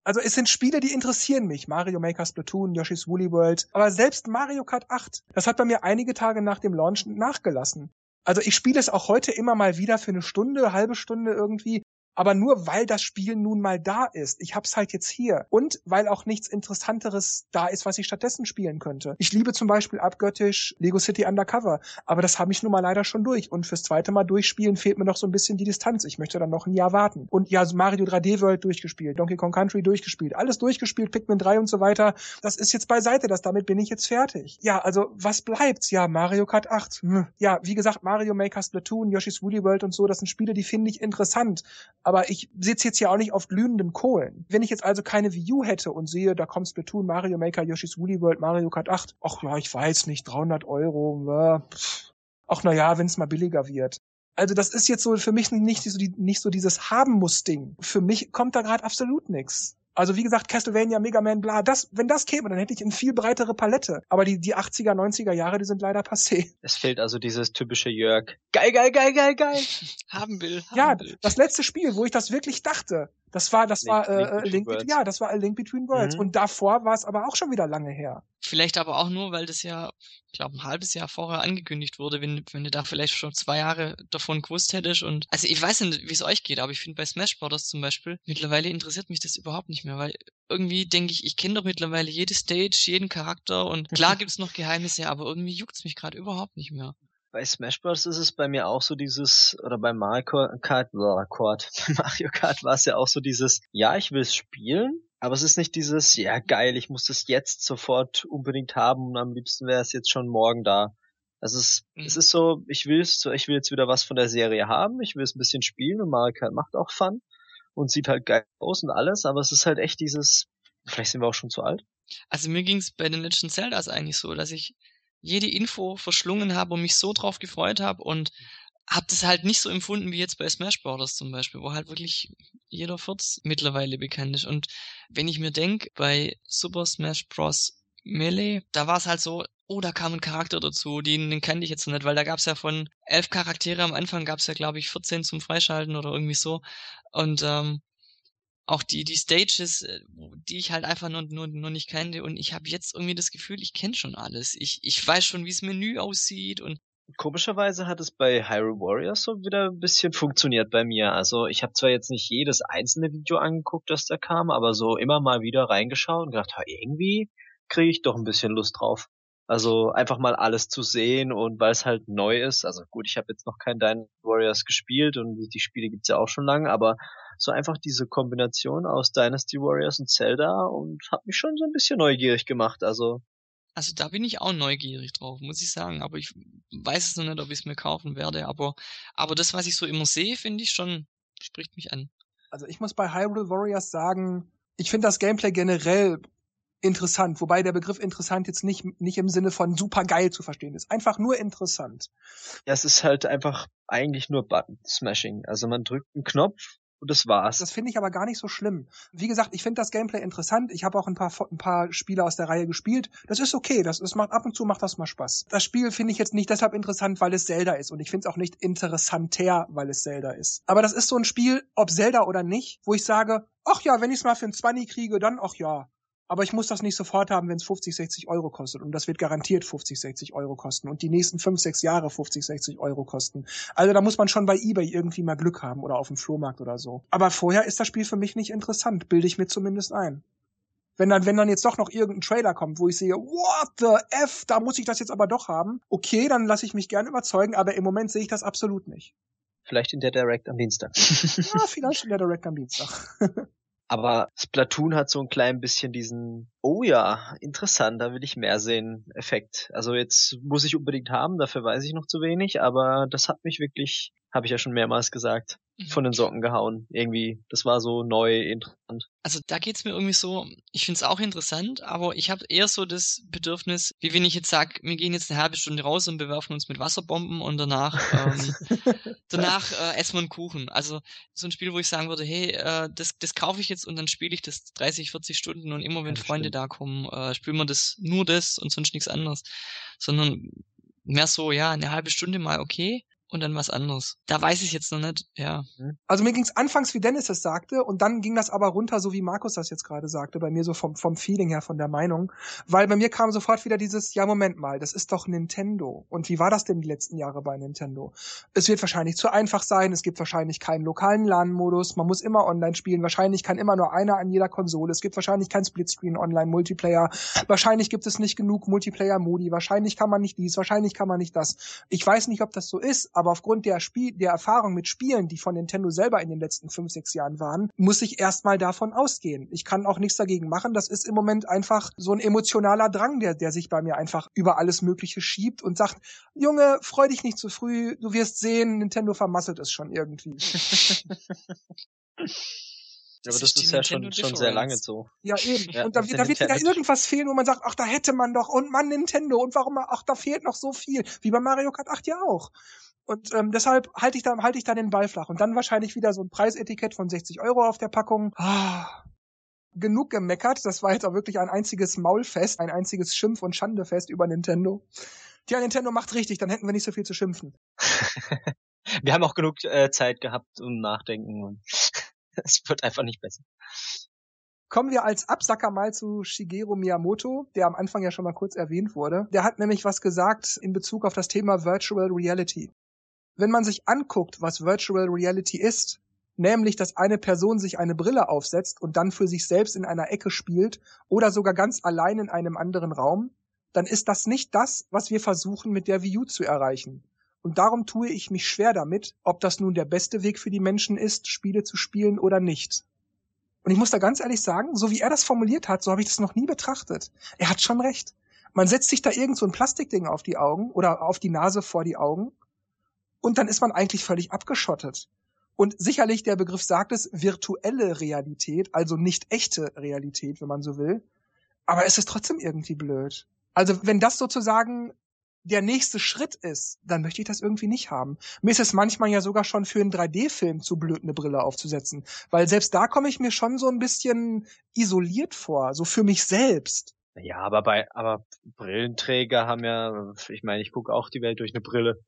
Also es sind Spiele, die interessieren mich. Mario Maker Splatoon, Yoshi's Woolly World. Aber selbst Mario Kart 8, das hat bei mir einige Tage nach dem Launch nachgelassen. Also ich spiele es auch heute immer mal wieder für eine Stunde, halbe Stunde irgendwie aber nur weil das Spiel nun mal da ist. Ich hab's halt jetzt hier. Und weil auch nichts Interessanteres da ist, was ich stattdessen spielen könnte. Ich liebe zum Beispiel abgöttisch Lego City Undercover, aber das habe ich nun mal leider schon durch. Und fürs zweite Mal durchspielen fehlt mir noch so ein bisschen die Distanz. Ich möchte dann noch ein Jahr warten. Und ja, Mario 3D World durchgespielt, Donkey Kong Country durchgespielt, alles durchgespielt, Pikmin 3 und so weiter. Das ist jetzt beiseite, das damit bin ich jetzt fertig. Ja, also was bleibt? Ja, Mario Kart 8. Hm. Ja, wie gesagt, Mario Maker Splatoon, Yoshi's Woolly World und so, das sind Spiele, die finde ich interessant aber ich sitze jetzt ja auch nicht auf glühenden Kohlen. Wenn ich jetzt also keine Wii U hätte und sehe, da kommt Splatoon, Mario Maker, Yoshi's Woolly World, Mario Kart 8, ach ja, ich weiß nicht, 300 Euro, äh, ach na ja, wenn es mal billiger wird. Also das ist jetzt so für mich nicht so, die, nicht so dieses haben muss Ding. Für mich kommt da gerade absolut nichts. Also wie gesagt, Castlevania, Mega Man, bla, das, wenn das käme, dann hätte ich eine viel breitere Palette. Aber die, die 80er, 90er Jahre, die sind leider passé. Es fehlt also dieses typische Jörg. Geil, geil, geil, geil, geil. haben will. Haben ja, will. das letzte Spiel, wo ich das wirklich dachte, das war, das Link- war äh, Link äh, Link, Between ja, das war A Link Between Worlds. Mhm. Und davor war es aber auch schon wieder lange her. Vielleicht aber auch nur, weil das ja, ich glaube, ein halbes Jahr vorher angekündigt wurde, wenn, wenn du da vielleicht schon zwei Jahre davon gewusst hättest. Und also ich weiß nicht, wie es euch geht, aber ich finde bei Smash Bros. zum Beispiel, mittlerweile interessiert mich das überhaupt nicht mehr, weil irgendwie denke ich, ich kenne doch mittlerweile jede Stage, jeden Charakter und klar *laughs* gibt's noch Geheimnisse, aber irgendwie juckt's mich gerade überhaupt nicht mehr. Bei Smash Bros. ist es bei mir auch so dieses, oder bei Mario Kart, oder Kart, *laughs* bei Mario Kart war es ja auch so dieses, ja, ich will es spielen, aber es ist nicht dieses, ja geil, ich muss es jetzt sofort unbedingt haben und am liebsten wäre es jetzt schon morgen da. Also es, Mhm. es ist so, ich will es, ich will jetzt wieder was von der Serie haben, ich will es ein bisschen spielen und Mario Kart macht auch Fun und sieht halt geil aus und alles, aber es ist halt echt dieses, vielleicht sind wir auch schon zu alt. Also mir ging's bei den Legend Zeldas eigentlich so, dass ich jede Info verschlungen habe und mich so drauf gefreut habe und habe das halt nicht so empfunden wie jetzt bei Smash Bros. zum Beispiel, wo halt wirklich jeder Furz mittlerweile bekannt ist. Und wenn ich mir denk, bei Super Smash Bros. Melee, da war es halt so, oh, da kam ein Charakter dazu, den, den kannte ich jetzt noch nicht, weil da gab's ja von elf Charaktere am Anfang gab's ja, glaube ich, 14 zum Freischalten oder irgendwie so. Und ähm, auch die, die Stages, äh, die ich halt einfach nur, nur, nur nicht kannte. Und ich habe jetzt irgendwie das Gefühl, ich kenne schon alles. Ich, ich weiß schon, wie das Menü aussieht und Komischerweise hat es bei Hyrule Warriors so wieder ein bisschen *laughs* funktioniert bei mir. Also ich habe zwar jetzt nicht jedes einzelne Video angeguckt, das da kam, aber so immer mal wieder reingeschaut und gedacht, irgendwie kriege ich doch ein bisschen Lust drauf. Also einfach mal alles zu sehen und weil es halt neu ist. Also gut, ich habe jetzt noch kein Dynasty Warriors gespielt und die Spiele gibt's ja auch schon lange, aber so einfach diese Kombination aus Dynasty Warriors und Zelda und hat mich schon so ein bisschen neugierig gemacht. Also Also da bin ich auch neugierig drauf, muss ich sagen. Aber ich weiß es noch nicht, ob ich es mir kaufen werde. Aber, aber das, was ich so immer sehe, finde ich schon, spricht mich an. Also ich muss bei Hyrule Warriors sagen, ich finde das Gameplay generell interessant, wobei der Begriff interessant jetzt nicht, nicht im Sinne von super geil zu verstehen ist. Einfach nur interessant. Ja, es ist halt einfach eigentlich nur Button Smashing. Also man drückt einen Knopf und das war's. Das finde ich aber gar nicht so schlimm. Wie gesagt, ich finde das Gameplay interessant. Ich habe auch ein paar, ein paar Spiele aus der Reihe gespielt. Das ist okay. Das, das macht ab und zu macht das mal Spaß. Das Spiel finde ich jetzt nicht deshalb interessant, weil es Zelda ist. Und ich finde es auch nicht interessanter, weil es Zelda ist. Aber das ist so ein Spiel, ob Zelda oder nicht, wo ich sage, ach ja, wenn ich es mal für ein 20 kriege, dann ach ja. Aber ich muss das nicht sofort haben, wenn es 50, 60 Euro kostet. Und das wird garantiert 50, 60 Euro kosten. Und die nächsten 5, 6 Jahre 50, 60 Euro kosten. Also da muss man schon bei eBay irgendwie mal Glück haben oder auf dem Flohmarkt oder so. Aber vorher ist das Spiel für mich nicht interessant, bilde ich mir zumindest ein. Wenn dann, wenn dann jetzt doch noch irgendein Trailer kommt, wo ich sehe, what the F, da muss ich das jetzt aber doch haben. Okay, dann lasse ich mich gerne überzeugen, aber im Moment sehe ich das absolut nicht. Vielleicht in der Direct am Dienstag. ja, *laughs* vielleicht in der Direct am Dienstag. *laughs* Aber Splatoon hat so ein klein bisschen diesen, oh ja, interessant, da will ich mehr sehen, Effekt. Also jetzt muss ich unbedingt haben, dafür weiß ich noch zu wenig, aber das hat mich wirklich, habe ich ja schon mehrmals gesagt. Von den Socken gehauen. Irgendwie, das war so neu, interessant. Also da geht's mir irgendwie so, ich find's auch interessant, aber ich habe eher so das Bedürfnis, wie wenn ich jetzt sag, wir gehen jetzt eine halbe Stunde raus und bewerfen uns mit Wasserbomben und danach ähm, *laughs* danach äh, essen wir einen Kuchen. Also so ein Spiel, wo ich sagen würde, hey, äh, das, das kaufe ich jetzt und dann spiele ich das 30, 40 Stunden und immer wenn Ja, Freunde stimmt. da kommen, äh, spielen wir das nur das und sonst nichts anderes. Sondern mehr so, ja, eine halbe Stunde mal okay und dann was anderes. Da weiß ich jetzt noch nicht, ja. Also mir ging's anfangs, wie Dennis es sagte, und dann ging das aber runter, so wie Markus das jetzt gerade sagte, bei mir so vom, vom Feeling her, von der Meinung. Weil bei mir kam sofort wieder dieses, ja, Moment mal, das ist doch Nintendo. Und wie war das denn die letzten Jahre bei Nintendo? Es wird wahrscheinlich zu einfach sein, es gibt wahrscheinlich keinen lokalen LAN-Modus, man muss immer online spielen, wahrscheinlich kann immer nur einer an jeder Konsole, es gibt wahrscheinlich kein Splitscreen-Online-Multiplayer, wahrscheinlich gibt es nicht genug Multiplayer-Modi, wahrscheinlich kann man nicht dies, wahrscheinlich kann man nicht das. Ich weiß nicht, ob das so ist, aber aufgrund der Spiel, der Erfahrung mit Spielen, die von Nintendo selber in den letzten fünf, sechs Jahren waren, muss ich erstmal davon ausgehen. Ich kann auch nichts dagegen machen. Das ist im Moment einfach so ein emotionaler Drang, der, der sich bei mir einfach über alles Mögliche schiebt und sagt, Junge, freu dich nicht zu früh, du wirst sehen, Nintendo vermasselt es schon irgendwie. *laughs* Aber das ist ja schon, schon sehr lange so. Ja, eben. Ja, und da, da wird wieder irgendwas fehlen, wo man sagt, ach, da hätte man doch, und Mann, Nintendo, und warum, ach, da fehlt noch so viel. Wie bei Mario Kart 8 ja auch. Und ähm, deshalb halte ich da halte ich da den Ball flach. Und dann wahrscheinlich wieder so ein Preisetikett von 60 Euro auf der Packung. Ah, genug gemeckert. Das war jetzt auch wirklich ein einziges Maulfest, ein einziges Schimpf- und Schandefest über Nintendo. Tja, Nintendo macht richtig, dann hätten wir nicht so viel zu schimpfen. *laughs* Wir haben auch genug äh, Zeit gehabt um Nachdenken *laughs* es wird einfach nicht besser. Kommen wir als Absacker mal zu Shigeru Miyamoto, der am Anfang ja schon mal kurz erwähnt wurde. Der hat nämlich was gesagt in Bezug auf das Thema Virtual Reality. Wenn man sich anguckt, was Virtual Reality ist, nämlich dass eine Person sich eine Brille aufsetzt und dann für sich selbst in einer Ecke spielt oder sogar ganz allein in einem anderen Raum, dann ist das nicht das, was wir versuchen mit der Wii U zu erreichen. Und darum tue ich mich schwer damit, ob das nun der beste Weg für die Menschen ist, Spiele zu spielen oder nicht. Und ich muss da ganz ehrlich sagen, so wie er das formuliert hat, so habe ich das noch nie betrachtet. Er hat schon recht. Man setzt sich da irgend so ein Plastikding auf die Augen oder auf die Nase vor die Augen und dann ist man eigentlich völlig abgeschottet. Und sicherlich, der Begriff sagt es, virtuelle Realität, also nicht echte Realität, wenn man so will. Aber es ist trotzdem irgendwie blöd. Also wenn das sozusagen der nächste Schritt ist, dann möchte ich das irgendwie nicht haben. Mir ist es manchmal ja sogar schon für einen 3D-Film zu blöd, eine Brille aufzusetzen. Weil selbst da komme ich mir schon so ein bisschen isoliert vor, so für mich selbst. Ja, aber bei, aber Brillenträger haben ja, ich meine, ich gucke auch die Welt durch eine Brille.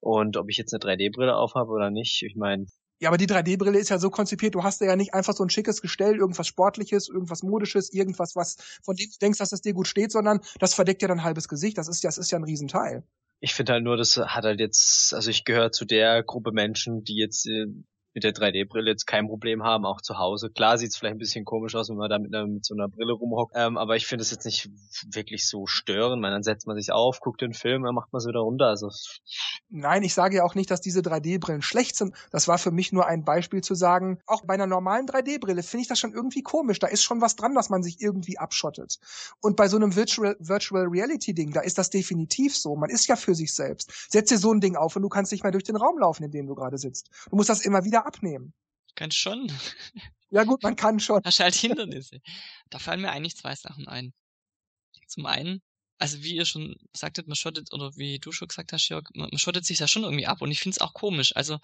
Und ob ich jetzt eine 3D-Brille aufhabe oder nicht, ich meine, Ja, aber die 3D-Brille ist ja so konzipiert, du hast ja nicht einfach so ein schickes Gestell, irgendwas Sportliches, irgendwas Modisches, irgendwas, was, von dem du denkst, dass es dir gut steht, sondern das verdeckt ja dein halbes Gesicht. Das ist ja, das ist ja ein Riesenteil. ich finde halt nur, das hat halt jetzt, also ich gehöre zu der Gruppe Menschen, die jetzt äh, mit der 3D-Brille jetzt kein Problem haben, auch zu Hause. Klar sieht es vielleicht ein bisschen komisch aus, wenn man da mit, einer, mit so einer Brille rumhockt, ähm, aber ich finde es jetzt nicht wirklich so störend. Man, dann setzt man sich auf, guckt den Film, dann macht man es wieder runter. Also Nein, ich sage ja auch nicht, dass diese 3D-Brillen schlecht sind. Das war für mich nur ein Beispiel zu sagen, auch bei einer normalen 3D-Brille finde ich das schon irgendwie komisch. Da ist schon was dran, dass man sich irgendwie abschottet. Und bei so einem Virtual, Virtual Reality-Ding, da ist das definitiv so. Man ist ja für sich selbst. Setz dir so ein Ding auf und du kannst nicht mehr durch den Raum laufen, in dem du gerade sitzt. Du musst das immer wieder abnehmen. Kann schon. Ja gut, man kann schon. *laughs* Hast halt Hindernisse. Da fallen mir eigentlich zwei Sachen ein. Zum einen, also wie ihr schon sagtet, man schottet, oder wie du schon gesagt hast, Jörg, man, man schottet sich da schon irgendwie ab und ich finde es auch komisch. Also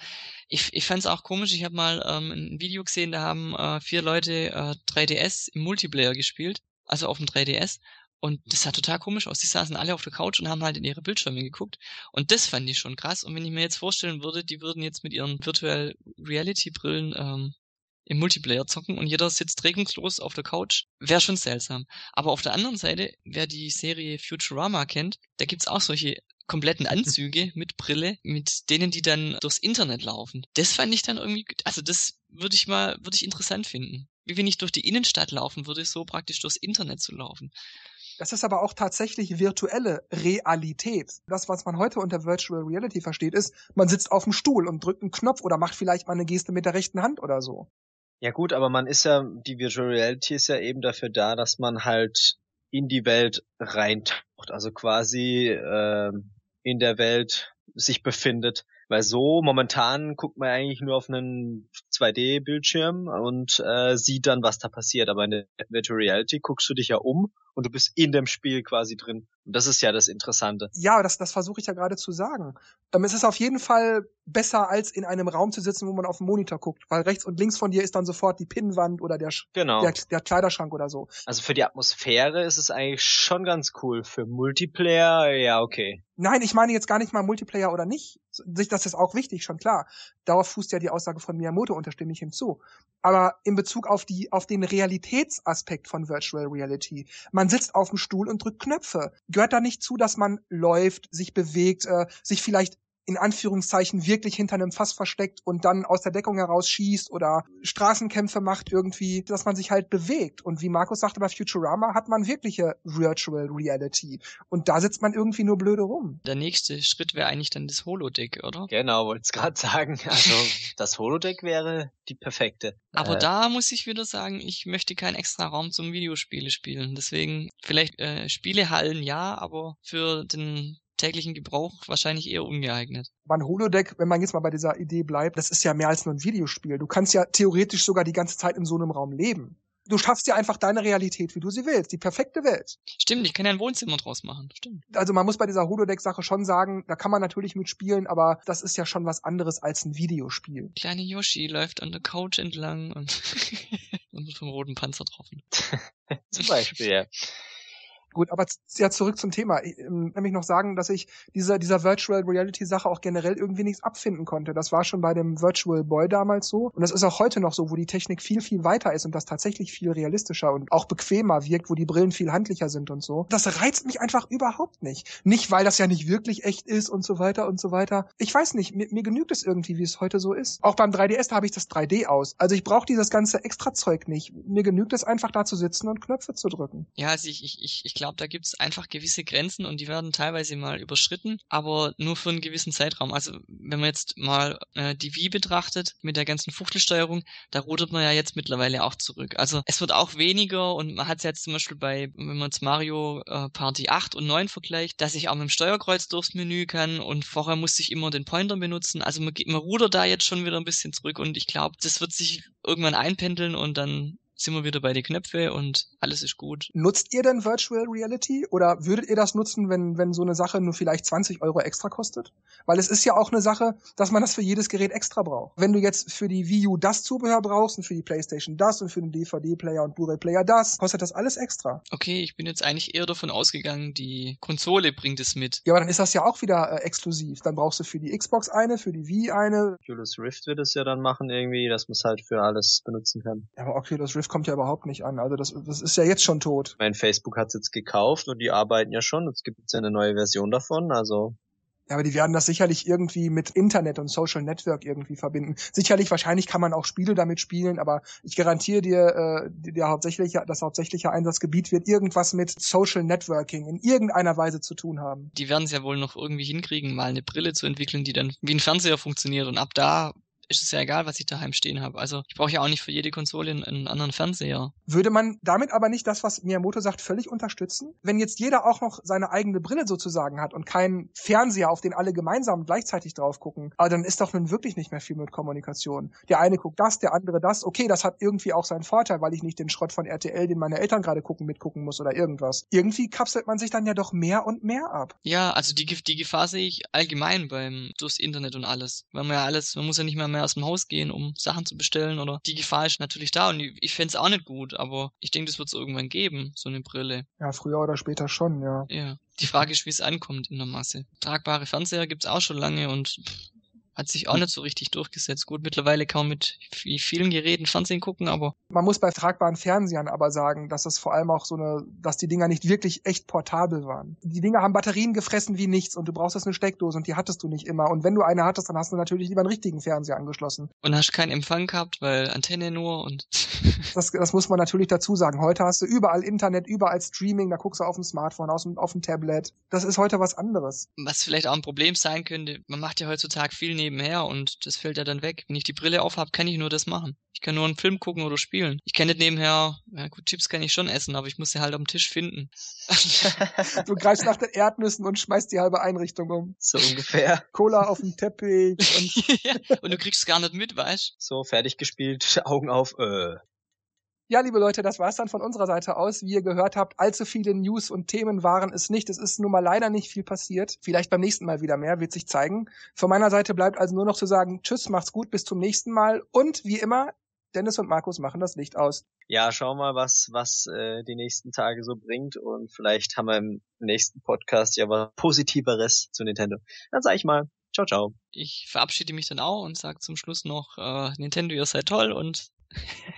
ich, ich fand es auch komisch, ich habe mal ähm, ein Video gesehen, da haben äh, vier Leute äh, 3DS im Multiplayer gespielt, also auf dem 3DS und das sah total komisch aus. Die saßen alle auf der Couch und haben halt in ihre Bildschirme geguckt. Und das fand ich schon krass. Und wenn ich mir jetzt vorstellen würde, die würden jetzt mit ihren Virtual Reality Brillen ähm, im Multiplayer zocken und jeder sitzt regungslos auf der Couch, wäre schon seltsam. Aber auf der anderen Seite, wer die Serie Futurama kennt, da gibt's auch solche kompletten Anzüge *laughs* mit Brille, mit denen die dann durchs Internet laufen. Das fand ich dann irgendwie, also das würde ich mal, würde ich interessant finden. Wie wenn ich durch die Innenstadt laufen würde, so praktisch durchs Internet zu laufen. Das ist aber auch tatsächlich virtuelle Realität. Das, was man heute unter Virtual Reality versteht, ist, man sitzt auf dem Stuhl und drückt einen Knopf oder macht vielleicht mal eine Geste mit der rechten Hand oder so. Ja gut, aber man ist ja, die Virtual Reality ist ja eben dafür da, dass man halt in die Welt reintaucht, also quasi äh, in der Welt sich befindet. Weil so momentan guckt man eigentlich nur auf einen 2D-Bildschirm und äh, sieht dann, was da passiert. Aber in der Virtual Reality guckst du dich ja um und du bist in dem Spiel quasi drin. Und das ist ja das Interessante. Ja, das, das versuche ich ja gerade zu sagen. Ähm, es ist auf jeden Fall besser, als in einem Raum zu sitzen, wo man auf dem Monitor guckt. Weil rechts und links von dir ist dann sofort die Pinnwand oder der, genau. der, der Kleiderschrank oder so. Also für die Atmosphäre ist es eigentlich schon ganz cool. Für Multiplayer, ja, okay. Nein, ich meine jetzt gar nicht mal Multiplayer oder nicht. Das ist auch wichtig, schon klar. Darauf fußt ja die Aussage von Miyamoto, unterstimme ich hinzu. Aber in Bezug auf die, auf den Realitätsaspekt von Virtual Reality. Man sitzt auf dem Stuhl und drückt Knöpfe. Gehört da nicht zu, dass man läuft, sich bewegt, äh, sich vielleicht in Anführungszeichen wirklich hinter einem Fass versteckt und dann aus der Deckung heraus schießt oder Straßenkämpfe macht irgendwie, dass man sich halt bewegt. Und wie Markus sagte, bei Futurama hat man wirkliche Virtual Reality. Und da sitzt man irgendwie nur blöde rum. Der nächste Schritt wäre eigentlich dann das Holodeck, oder? Genau, wollte es gerade sagen. Also das Holodeck wäre die perfekte. Aber äh, da muss ich wieder sagen, ich möchte keinen extra Raum zum Videospiele spielen. Deswegen vielleicht äh, Spielehallen ja, aber für den täglichen Gebrauch wahrscheinlich eher ungeeignet. Mein Holodeck, wenn man jetzt mal bei dieser Idee bleibt, das ist ja mehr als nur ein Videospiel. Du kannst ja theoretisch sogar die ganze Zeit in so einem Raum leben. Du schaffst ja einfach deine Realität, wie du sie willst, die perfekte Welt. Stimmt, ich kann ja ein Wohnzimmer draus machen. Stimmt. Also man muss bei dieser Holodeck-Sache schon sagen, da kann man natürlich mitspielen, aber das ist ja schon was anderes als ein Videospiel. Kleine Yoshi läuft an der Couch entlang und, *laughs* und wird vom roten Panzer getroffen. Zum Beispiel, ja. Gut, aber ja zurück zum Thema. Ich, ähm, nämlich noch sagen, dass ich dieser, dieser Virtual Reality Sache auch generell irgendwie nichts abfinden konnte. Das war schon bei dem Virtual Boy damals so. Und das ist auch heute noch so, wo die Technik viel, viel weiter ist und das tatsächlich viel realistischer und auch bequemer wirkt, wo die Brillen viel handlicher sind und so. Das reizt mich einfach überhaupt nicht. Nicht, weil das ja nicht wirklich echt ist und so weiter und so weiter. Ich weiß nicht, mir, mir genügt es irgendwie, wie es heute so ist. Auch beim 3DS da habe ich das 3D aus. Also ich brauche dieses ganze Extra-Zeug nicht. Mir genügt es einfach da zu sitzen und Knöpfe zu drücken. Ja, also ich, ich, ich, ich glaube, da gibt es einfach gewisse Grenzen und die werden teilweise mal überschritten, aber nur für einen gewissen Zeitraum. Also wenn man jetzt mal äh, die Wii betrachtet mit der ganzen Fuchtelsteuerung, da rudert man ja jetzt mittlerweile auch zurück. Also es wird auch weniger und man hat es jetzt zum Beispiel bei, wenn man jetzt Mario äh, Party 8 und 9 vergleicht, dass ich auch mit dem Steuerkreuz durchs Menü kann und vorher musste ich immer den Pointer benutzen. Also man, man rudert da jetzt schon wieder ein bisschen zurück und ich glaube, das wird sich irgendwann einpendeln und dann sind wir wieder bei den Knöpfe und alles ist gut. Nutzt ihr denn Virtual Reality oder würdet ihr das nutzen, wenn, wenn so eine Sache nur vielleicht 20 Euro extra kostet? Weil es ist ja auch eine Sache, dass man das für jedes Gerät extra braucht. Wenn du jetzt für die Wii U das Zubehör brauchst und für die Playstation das und für den DVD-Player und Blu-ray-Player das, kostet das alles extra. Okay, ich bin jetzt eigentlich eher davon ausgegangen, die Konsole bringt es mit. Ja, aber dann ist das ja auch wieder äh, exklusiv. Dann brauchst du für die Xbox eine, für die Wii eine. Oculus Rift wird es ja dann machen irgendwie, dass man es halt für alles benutzen kann. Ja, aber Oculus Rift kommt ja überhaupt nicht an. Also das, das ist ja jetzt schon tot. Mein Facebook hat es jetzt gekauft und die arbeiten ja schon. Es gibt jetzt eine neue Version davon. Also Ja, aber die werden das sicherlich irgendwie mit Internet und Social Network irgendwie verbinden. Sicherlich, wahrscheinlich kann man auch Spiele damit spielen, aber ich garantiere dir, äh, der hauptsächliche, das hauptsächliche Einsatzgebiet wird irgendwas mit Social Networking in irgendeiner Weise zu tun haben. Die werden es ja wohl noch irgendwie hinkriegen, mal eine Brille zu entwickeln, die dann wie ein Fernseher funktioniert und ab da ist es ja egal, was ich daheim stehen habe. Also ich brauche ja auch nicht für jede Konsole einen, einen, anderen Fernseher. Würde man damit aber nicht das, was Miyamoto sagt, völlig unterstützen? Wenn jetzt jeder auch noch seine eigene Brille sozusagen hat und keinen Fernseher, auf den alle gemeinsam gleichzeitig drauf gucken, aber dann ist doch nun wirklich nicht mehr viel mit Kommunikation. Der eine guckt das, der andere das. Okay, das hat irgendwie auch seinen Vorteil, weil ich nicht den Schrott von RTL, den meine Eltern gerade gucken, mitgucken muss oder irgendwas. Irgendwie kapselt man sich dann ja doch mehr und mehr ab. Ja, also die, die Gefahr sehe ich allgemein beim durchs Internet und alles. Weil man ja alles, man muss ja nicht mehr, mehr aus dem Haus gehen, um Sachen zu bestellen oder die Gefahr ist natürlich da und ich, ich fände es auch nicht gut, aber ich denke, das wird es irgendwann geben, so eine Brille. Ja, früher oder später schon, ja. Ja. Die Frage ist, wie es ankommt in der Masse. Tragbare Fernseher gibt's auch schon lange und pff, hat sich auch nicht so richtig durchgesetzt. Gut, mittlerweile kann man mit vielen Geräten Fernsehen gucken, aber. Man muss bei tragbaren Fernsehern aber sagen, dass es vor allem auch so eine, dass die Dinger nicht wirklich echt portabel waren. Die Dinger haben Batterien gefressen wie nichts und du brauchst jetzt eine Steckdose und die hattest du nicht immer. Und wenn du eine hattest, dann hast du natürlich lieber einen richtigen Fernseher angeschlossen. Und hast keinen Empfang gehabt, weil Antenne nur und. *laughs* das, das muss man natürlich dazu sagen. Heute hast du überall Internet, überall Streaming, da guckst du auf dem Smartphone, auf dem, auf dem Tablet. Das ist heute was anderes. Was vielleicht auch ein Problem sein könnte, man macht ja heutzutage viel nebenher und das fällt ja dann weg. Wenn ich die Brille aufhab, kann ich nur das machen. Ich kann nur einen Film gucken oder spielen. Ich kann nicht nebenher, ja gut, Chips kann ich schon essen, aber ich muss sie halt am Tisch finden. *laughs* du greifst nach den Erdnüssen und schmeißt die halbe Einrichtung um. So ungefähr. Cola auf dem Teppich und, *laughs* ja, und du kriegst gar nicht mit, weißt So, fertig gespielt, *laughs* Augen auf, äh. Ja, liebe Leute, das war's dann von unserer Seite aus. Wie ihr gehört habt, allzu viele News und Themen waren es nicht. Es ist nun mal leider nicht viel passiert. Vielleicht beim nächsten Mal wieder mehr, wird sich zeigen. Von meiner Seite bleibt also nur noch zu sagen, tschüss, macht's gut, bis zum nächsten Mal. Und wie immer, Dennis und Markus machen das Licht aus. Ja, schau mal, was, was äh, die nächsten Tage so bringt. Und vielleicht haben wir im nächsten Podcast ja was Positiveres zu Nintendo. Dann sag ich mal, ciao, ciao. Ich verabschiede mich dann auch und sag zum Schluss noch, äh, Nintendo, ihr seid toll und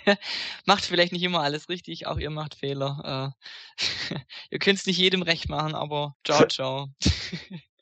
*laughs* macht vielleicht nicht immer alles richtig, auch ihr macht Fehler. Äh, *laughs* ihr könnt es nicht jedem recht machen, aber ciao, ciao. *laughs*